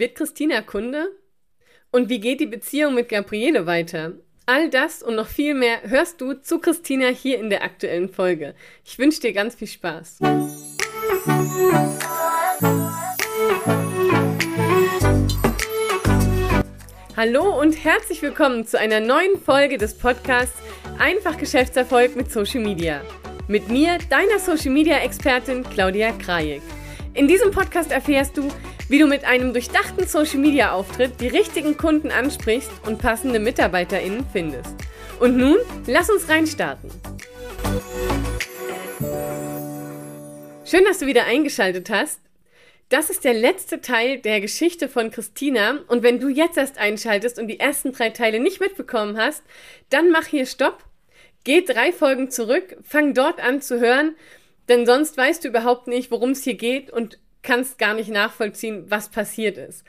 Wird Christina Kunde? Und wie geht die Beziehung mit Gabriele weiter? All das und noch viel mehr hörst du zu Christina hier in der aktuellen Folge. Ich wünsche dir ganz viel Spaß. Hallo und herzlich willkommen zu einer neuen Folge des Podcasts Einfach Geschäftserfolg mit Social Media. Mit mir, deiner Social Media Expertin Claudia Krajek. In diesem Podcast erfährst du, wie du mit einem durchdachten Social-Media-Auftritt die richtigen Kunden ansprichst und passende MitarbeiterInnen findest. Und nun, lass uns reinstarten. Schön, dass du wieder eingeschaltet hast. Das ist der letzte Teil der Geschichte von Christina. Und wenn du jetzt erst einschaltest und die ersten drei Teile nicht mitbekommen hast, dann mach hier Stopp, geh drei Folgen zurück, fang dort an zu hören, denn sonst weißt du überhaupt nicht, worum es hier geht und kannst gar nicht nachvollziehen, was passiert ist.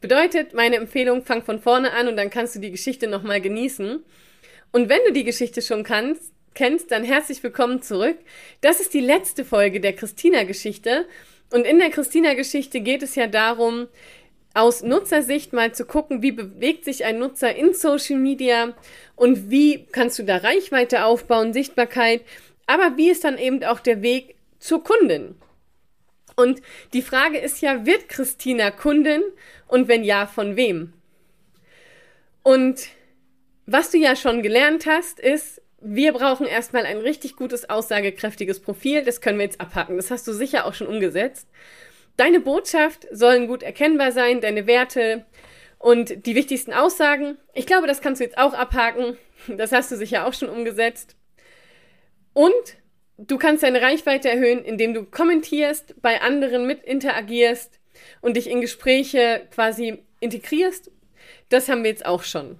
Bedeutet, meine Empfehlung, fang von vorne an und dann kannst du die Geschichte nochmal genießen. Und wenn du die Geschichte schon kannst, kennst, dann herzlich willkommen zurück. Das ist die letzte Folge der Christina-Geschichte. Und in der Christina-Geschichte geht es ja darum, aus Nutzersicht mal zu gucken, wie bewegt sich ein Nutzer in Social Media und wie kannst du da Reichweite aufbauen, Sichtbarkeit, aber wie ist dann eben auch der Weg zur Kundin? Und die Frage ist ja, wird Christina Kundin und wenn ja, von wem? Und was du ja schon gelernt hast, ist, wir brauchen erstmal ein richtig gutes, aussagekräftiges Profil. Das können wir jetzt abhaken. Das hast du sicher auch schon umgesetzt. Deine Botschaft sollen gut erkennbar sein, deine Werte und die wichtigsten Aussagen. Ich glaube, das kannst du jetzt auch abhaken. Das hast du sicher auch schon umgesetzt. Und Du kannst deine Reichweite erhöhen, indem du kommentierst, bei anderen mit interagierst und dich in Gespräche quasi integrierst. Das haben wir jetzt auch schon.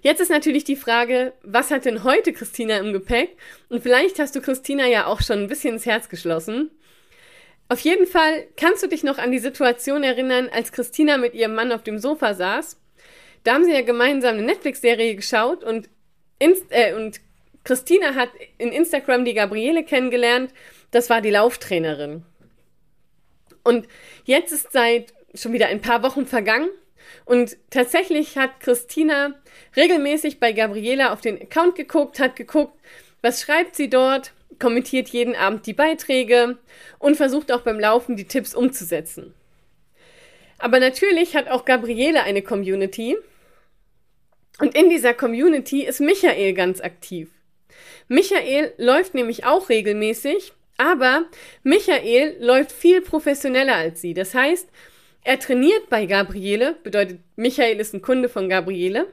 Jetzt ist natürlich die Frage, was hat denn heute Christina im Gepäck? Und vielleicht hast du Christina ja auch schon ein bisschen ins Herz geschlossen. Auf jeden Fall kannst du dich noch an die Situation erinnern, als Christina mit ihrem Mann auf dem Sofa saß. Da haben sie ja gemeinsam eine Netflix-Serie geschaut und, Inst äh, und Christina hat in Instagram die Gabriele kennengelernt. Das war die Lauftrainerin. Und jetzt ist seit schon wieder ein paar Wochen vergangen. Und tatsächlich hat Christina regelmäßig bei Gabriela auf den Account geguckt, hat geguckt, was schreibt sie dort, kommentiert jeden Abend die Beiträge und versucht auch beim Laufen die Tipps umzusetzen. Aber natürlich hat auch Gabriele eine Community. Und in dieser Community ist Michael ganz aktiv. Michael läuft nämlich auch regelmäßig, aber Michael läuft viel professioneller als sie. Das heißt, er trainiert bei Gabriele, bedeutet Michael ist ein Kunde von Gabriele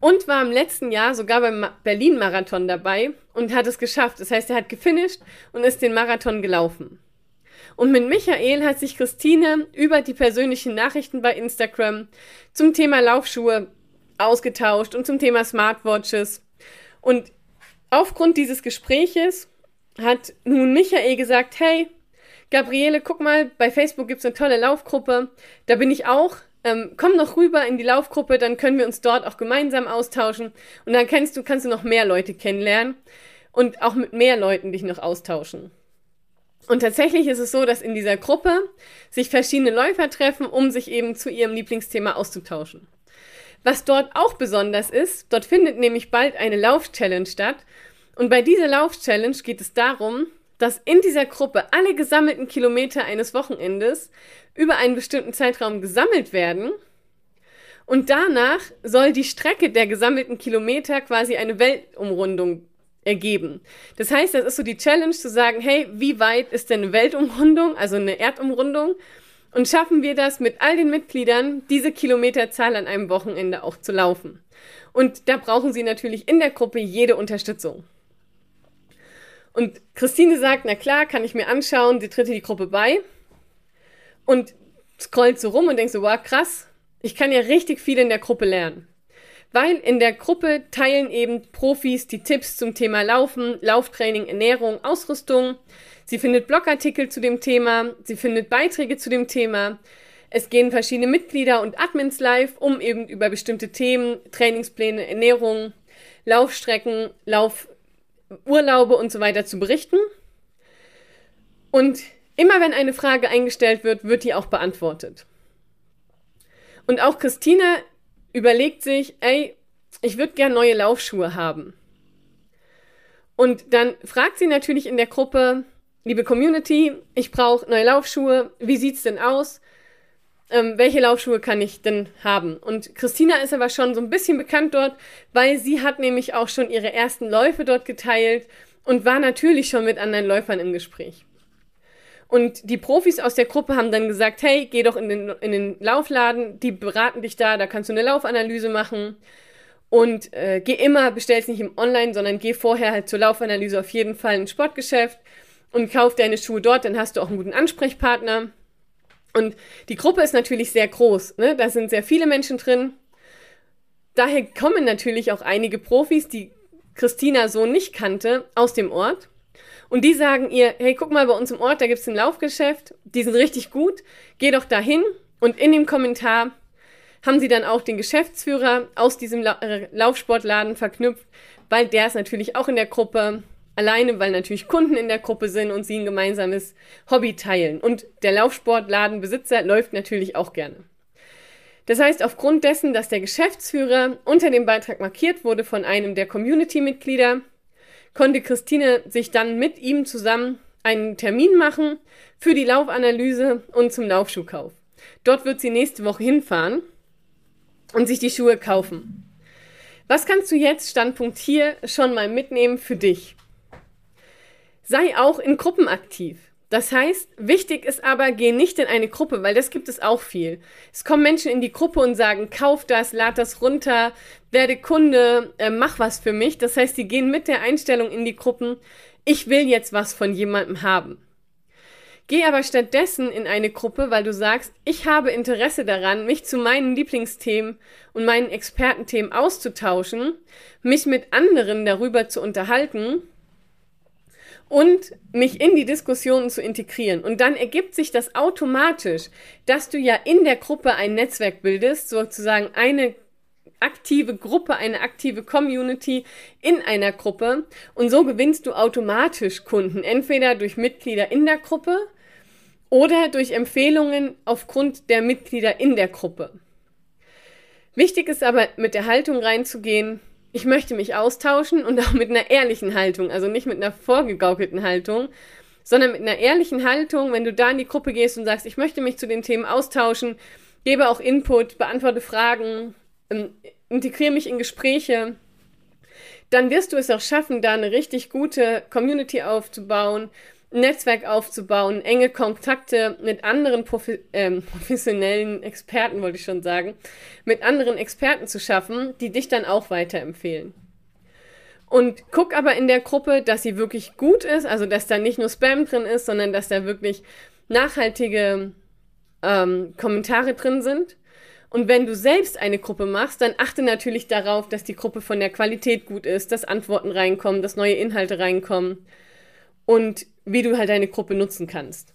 und war im letzten Jahr sogar beim Berlin-Marathon dabei und hat es geschafft. Das heißt, er hat gefinisht und ist den Marathon gelaufen. Und mit Michael hat sich Christine über die persönlichen Nachrichten bei Instagram zum Thema Laufschuhe ausgetauscht und zum Thema Smartwatches. Und Aufgrund dieses Gespräches hat nun Michael gesagt, hey, Gabriele, guck mal, bei Facebook gibt's eine tolle Laufgruppe, da bin ich auch. Ähm, komm noch rüber in die Laufgruppe, dann können wir uns dort auch gemeinsam austauschen und dann kennst du, kannst du noch mehr Leute kennenlernen und auch mit mehr Leuten dich noch austauschen. Und tatsächlich ist es so, dass in dieser Gruppe sich verschiedene Läufer treffen, um sich eben zu ihrem Lieblingsthema auszutauschen. Was dort auch besonders ist, dort findet nämlich bald eine Lauf-Challenge statt. Und bei dieser Lauf-Challenge geht es darum, dass in dieser Gruppe alle gesammelten Kilometer eines Wochenendes über einen bestimmten Zeitraum gesammelt werden. Und danach soll die Strecke der gesammelten Kilometer quasi eine Weltumrundung ergeben. Das heißt, das ist so die Challenge zu sagen, hey, wie weit ist denn eine Weltumrundung, also eine Erdumrundung? Und schaffen wir das mit all den Mitgliedern, diese Kilometerzahl an einem Wochenende auch zu laufen? Und da brauchen sie natürlich in der Gruppe jede Unterstützung. Und Christine sagt, na klar, kann ich mir anschauen, sie tritt die Gruppe bei und scrollt so rum und denkt so, wow, krass, ich kann ja richtig viel in der Gruppe lernen. Weil in der Gruppe teilen eben Profis die Tipps zum Thema Laufen, Lauftraining, Ernährung, Ausrüstung. Sie findet Blogartikel zu dem Thema, sie findet Beiträge zu dem Thema. Es gehen verschiedene Mitglieder und Admins live, um eben über bestimmte Themen, Trainingspläne, Ernährung, Laufstrecken, Laufurlaube und so weiter zu berichten. Und Immer wenn eine Frage eingestellt wird, wird die auch beantwortet. Und auch Christina überlegt sich, ey, ich würde gern neue Laufschuhe haben. Und dann fragt sie natürlich in der Gruppe, liebe Community, ich brauche neue Laufschuhe, wie sieht's denn aus? Ähm, welche Laufschuhe kann ich denn haben? Und Christina ist aber schon so ein bisschen bekannt dort, weil sie hat nämlich auch schon ihre ersten Läufe dort geteilt und war natürlich schon mit anderen Läufern im Gespräch. Und die Profis aus der Gruppe haben dann gesagt, hey, geh doch in den, in den Laufladen, die beraten dich da, da kannst du eine Laufanalyse machen. Und äh, geh immer, bestell's nicht im Online, sondern geh vorher halt zur Laufanalyse auf jeden Fall ins Sportgeschäft und kauf deine Schuhe dort, dann hast du auch einen guten Ansprechpartner. Und die Gruppe ist natürlich sehr groß, ne? Da sind sehr viele Menschen drin. Daher kommen natürlich auch einige Profis, die Christina so nicht kannte, aus dem Ort. Und die sagen ihr, hey, guck mal, bei uns im Ort, da gibt's ein Laufgeschäft, die sind richtig gut, geh doch dahin. Und in dem Kommentar haben sie dann auch den Geschäftsführer aus diesem La äh, Laufsportladen verknüpft, weil der ist natürlich auch in der Gruppe, alleine, weil natürlich Kunden in der Gruppe sind und sie ein gemeinsames Hobby teilen. Und der Laufsportladenbesitzer läuft natürlich auch gerne. Das heißt, aufgrund dessen, dass der Geschäftsführer unter dem Beitrag markiert wurde von einem der Community-Mitglieder, konnte Christine sich dann mit ihm zusammen einen Termin machen für die Laufanalyse und zum Laufschuhkauf. Dort wird sie nächste Woche hinfahren und sich die Schuhe kaufen. Was kannst du jetzt, Standpunkt hier, schon mal mitnehmen für dich? Sei auch in Gruppen aktiv. Das heißt, wichtig ist aber, geh nicht in eine Gruppe, weil das gibt es auch viel. Es kommen Menschen in die Gruppe und sagen, kauf das, lad das runter, werde Kunde, äh, mach was für mich. Das heißt, sie gehen mit der Einstellung in die Gruppen, ich will jetzt was von jemandem haben. Geh aber stattdessen in eine Gruppe, weil du sagst, ich habe Interesse daran, mich zu meinen Lieblingsthemen und meinen Expertenthemen auszutauschen, mich mit anderen darüber zu unterhalten und mich in die Diskussionen zu integrieren. Und dann ergibt sich das automatisch, dass du ja in der Gruppe ein Netzwerk bildest, sozusagen eine aktive Gruppe, eine aktive Community in einer Gruppe. Und so gewinnst du automatisch Kunden, entweder durch Mitglieder in der Gruppe oder durch Empfehlungen aufgrund der Mitglieder in der Gruppe. Wichtig ist aber, mit der Haltung reinzugehen, ich möchte mich austauschen und auch mit einer ehrlichen Haltung, also nicht mit einer vorgegaukelten Haltung, sondern mit einer ehrlichen Haltung, wenn du da in die Gruppe gehst und sagst, ich möchte mich zu den Themen austauschen, gebe auch Input, beantworte Fragen, ähm, integriere mich in Gespräche, dann wirst du es auch schaffen, da eine richtig gute Community aufzubauen, Netzwerk aufzubauen, enge Kontakte mit anderen Profi ähm, professionellen Experten, wollte ich schon sagen, mit anderen Experten zu schaffen, die dich dann auch weiterempfehlen. Und guck aber in der Gruppe, dass sie wirklich gut ist, also dass da nicht nur Spam drin ist, sondern dass da wirklich nachhaltige ähm, Kommentare drin sind. Und wenn du selbst eine Gruppe machst, dann achte natürlich darauf, dass die Gruppe von der Qualität gut ist, dass Antworten reinkommen, dass neue Inhalte reinkommen und wie du halt deine Gruppe nutzen kannst.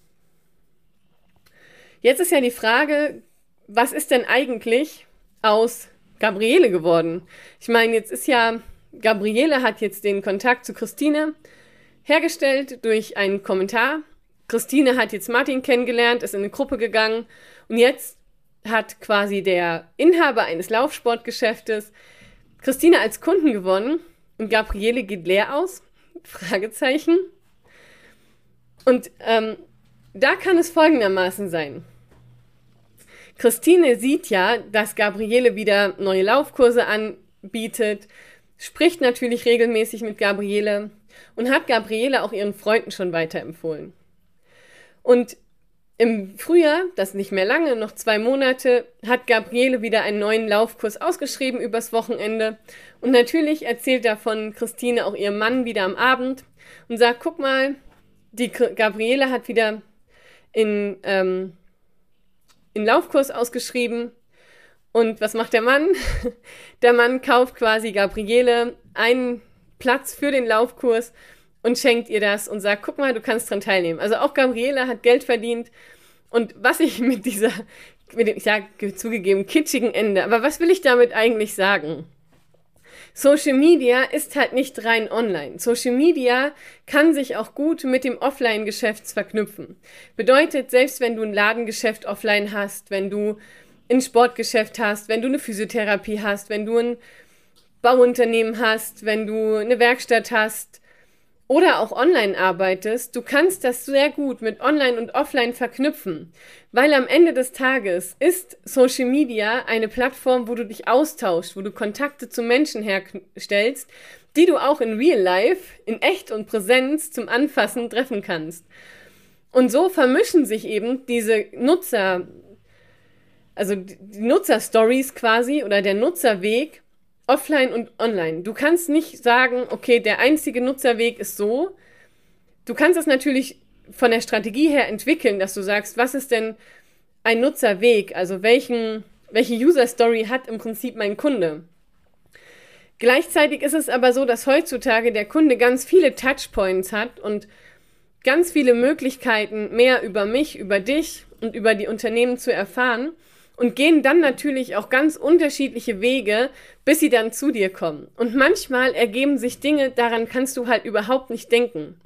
Jetzt ist ja die Frage, was ist denn eigentlich aus Gabriele geworden? Ich meine, jetzt ist ja, Gabriele hat jetzt den Kontakt zu Christine hergestellt durch einen Kommentar. Christine hat jetzt Martin kennengelernt, ist in eine Gruppe gegangen und jetzt hat quasi der Inhaber eines Laufsportgeschäftes Christine als Kunden gewonnen und Gabriele geht leer aus? Fragezeichen. Und ähm, da kann es folgendermaßen sein. Christine sieht ja, dass Gabriele wieder neue Laufkurse anbietet, spricht natürlich regelmäßig mit Gabriele und hat Gabriele auch ihren Freunden schon weiterempfohlen. Und im Frühjahr, das nicht mehr lange, noch zwei Monate, hat Gabriele wieder einen neuen Laufkurs ausgeschrieben übers Wochenende. Und natürlich erzählt davon Christine auch ihrem Mann wieder am Abend und sagt, guck mal, die Gabriele hat wieder in, ähm, in Laufkurs ausgeschrieben. Und was macht der Mann? Der Mann kauft quasi Gabriele einen Platz für den Laufkurs und schenkt ihr das und sagt, guck mal, du kannst dran teilnehmen. Also auch Gabriele hat Geld verdient. Und was ich mit dieser, mit dem, ich sage zugegeben, kitschigen Ende, aber was will ich damit eigentlich sagen? Social Media ist halt nicht rein online. Social Media kann sich auch gut mit dem Offline-Geschäft verknüpfen. Bedeutet, selbst wenn du ein Ladengeschäft offline hast, wenn du ein Sportgeschäft hast, wenn du eine Physiotherapie hast, wenn du ein Bauunternehmen hast, wenn du eine Werkstatt hast, oder auch online arbeitest, du kannst das sehr gut mit online und offline verknüpfen, weil am Ende des Tages ist Social Media eine Plattform, wo du dich austauschst, wo du Kontakte zu Menschen herstellst, die du auch in Real Life, in echt und Präsenz zum Anfassen treffen kannst. Und so vermischen sich eben diese Nutzer, also die Nutzerstories quasi oder der Nutzerweg offline und online. Du kannst nicht sagen, okay, der einzige Nutzerweg ist so. Du kannst es natürlich von der Strategie her entwickeln, dass du sagst, was ist denn ein Nutzerweg? Also welchen, welche User Story hat im Prinzip mein Kunde? Gleichzeitig ist es aber so, dass heutzutage der Kunde ganz viele Touchpoints hat und ganz viele Möglichkeiten, mehr über mich, über dich und über die Unternehmen zu erfahren und gehen dann natürlich auch ganz unterschiedliche Wege, bis sie dann zu dir kommen. Und manchmal ergeben sich Dinge, daran kannst du halt überhaupt nicht denken.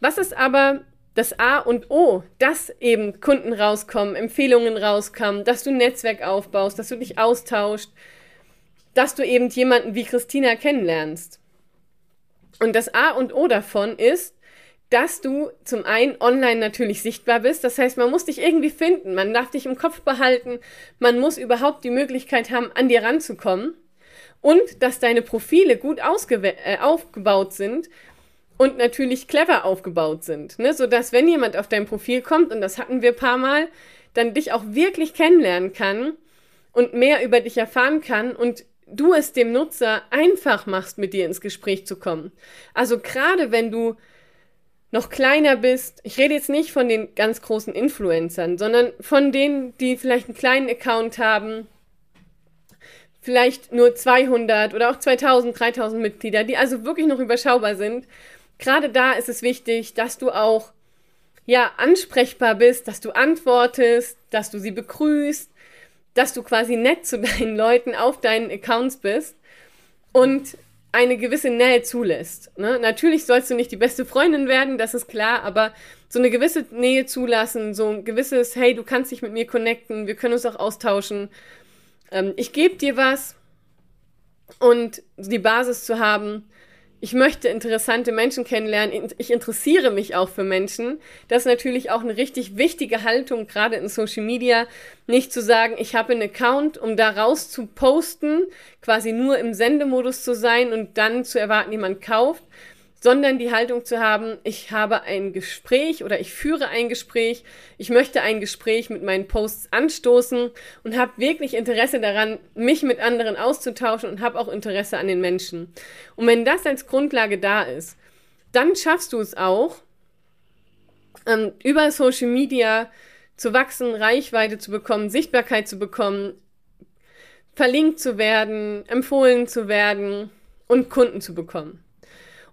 Was ist aber das A und O, dass eben Kunden rauskommen, Empfehlungen rauskommen, dass du ein Netzwerk aufbaust, dass du dich austauscht, dass du eben jemanden wie Christina kennenlernst. Und das A und O davon ist, dass du zum einen online natürlich sichtbar bist. Das heißt, man muss dich irgendwie finden, man darf dich im Kopf behalten, man muss überhaupt die Möglichkeit haben, an dir ranzukommen. Und dass deine Profile gut äh, aufgebaut sind und natürlich clever aufgebaut sind. Ne? Sodass, wenn jemand auf dein Profil kommt, und das hatten wir paar Mal, dann dich auch wirklich kennenlernen kann und mehr über dich erfahren kann und du es dem Nutzer einfach machst, mit dir ins Gespräch zu kommen. Also gerade wenn du noch kleiner bist, ich rede jetzt nicht von den ganz großen Influencern, sondern von denen, die vielleicht einen kleinen Account haben, vielleicht nur 200 oder auch 2000, 3000 Mitglieder, die also wirklich noch überschaubar sind. Gerade da ist es wichtig, dass du auch ja ansprechbar bist, dass du antwortest, dass du sie begrüßt, dass du quasi nett zu deinen Leuten auf deinen Accounts bist und eine gewisse Nähe zulässt. Ne? Natürlich sollst du nicht die beste Freundin werden, das ist klar, aber so eine gewisse Nähe zulassen, so ein gewisses, hey, du kannst dich mit mir connecten, wir können uns auch austauschen. Ähm, ich gebe dir was und die Basis zu haben, ich möchte interessante Menschen kennenlernen. Ich interessiere mich auch für Menschen. Das ist natürlich auch eine richtig wichtige Haltung, gerade in Social Media. Nicht zu sagen, ich habe einen Account, um daraus zu posten, quasi nur im Sendemodus zu sein und dann zu erwarten, jemand kauft, sondern die Haltung zu haben, ich habe ein Gespräch oder ich führe ein Gespräch, ich möchte ein Gespräch mit meinen Posts anstoßen und habe wirklich Interesse daran, mich mit anderen auszutauschen und habe auch Interesse an den Menschen. Und wenn das als Grundlage da ist, dann schaffst du es auch, ähm, über Social Media zu wachsen, Reichweite zu bekommen, Sichtbarkeit zu bekommen, verlinkt zu werden, empfohlen zu werden und Kunden zu bekommen.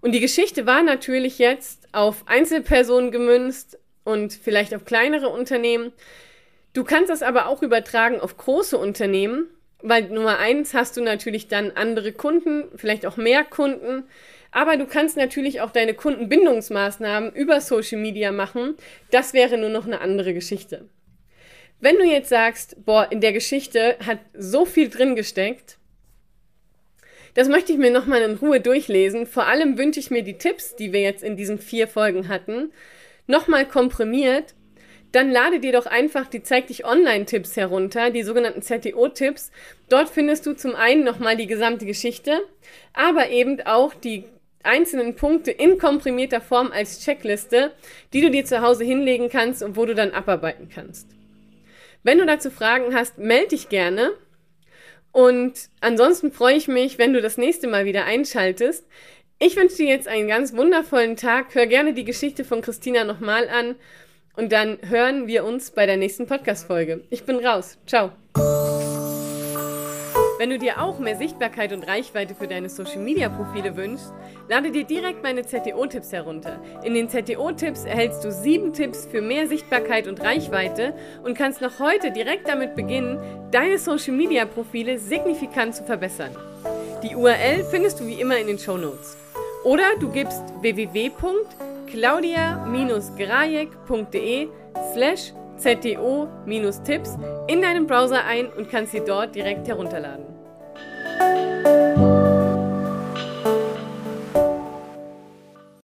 Und die Geschichte war natürlich jetzt auf Einzelpersonen gemünzt und vielleicht auf kleinere Unternehmen. Du kannst das aber auch übertragen auf große Unternehmen, weil Nummer eins hast du natürlich dann andere Kunden, vielleicht auch mehr Kunden. Aber du kannst natürlich auch deine Kundenbindungsmaßnahmen über Social Media machen. Das wäre nur noch eine andere Geschichte. Wenn du jetzt sagst, boah, in der Geschichte hat so viel drin gesteckt, das möchte ich mir nochmal in Ruhe durchlesen. Vor allem wünsche ich mir die Tipps, die wir jetzt in diesen vier Folgen hatten, nochmal komprimiert. Dann lade dir doch einfach die Zeig dich Online-Tipps herunter, die sogenannten ZTO-Tipps. Dort findest du zum einen nochmal die gesamte Geschichte, aber eben auch die einzelnen Punkte in komprimierter Form als Checkliste, die du dir zu Hause hinlegen kannst und wo du dann abarbeiten kannst. Wenn du dazu Fragen hast, melde dich gerne. Und ansonsten freue ich mich, wenn du das nächste Mal wieder einschaltest. Ich wünsche dir jetzt einen ganz wundervollen Tag. Hör gerne die Geschichte von Christina nochmal an und dann hören wir uns bei der nächsten Podcast-Folge. Ich bin raus. Ciao. Wenn du dir auch mehr Sichtbarkeit und Reichweite für deine Social-Media-Profile wünschst, lade dir direkt meine ZTO-Tipps herunter. In den ZTO-Tipps erhältst du sieben Tipps für mehr Sichtbarkeit und Reichweite und kannst noch heute direkt damit beginnen, deine Social-Media-Profile signifikant zu verbessern. Die URL findest du wie immer in den Show Notes. Oder du gibst www.claudia-grajek.de slash zto-tipps in deinen Browser ein und kannst sie dort direkt herunterladen.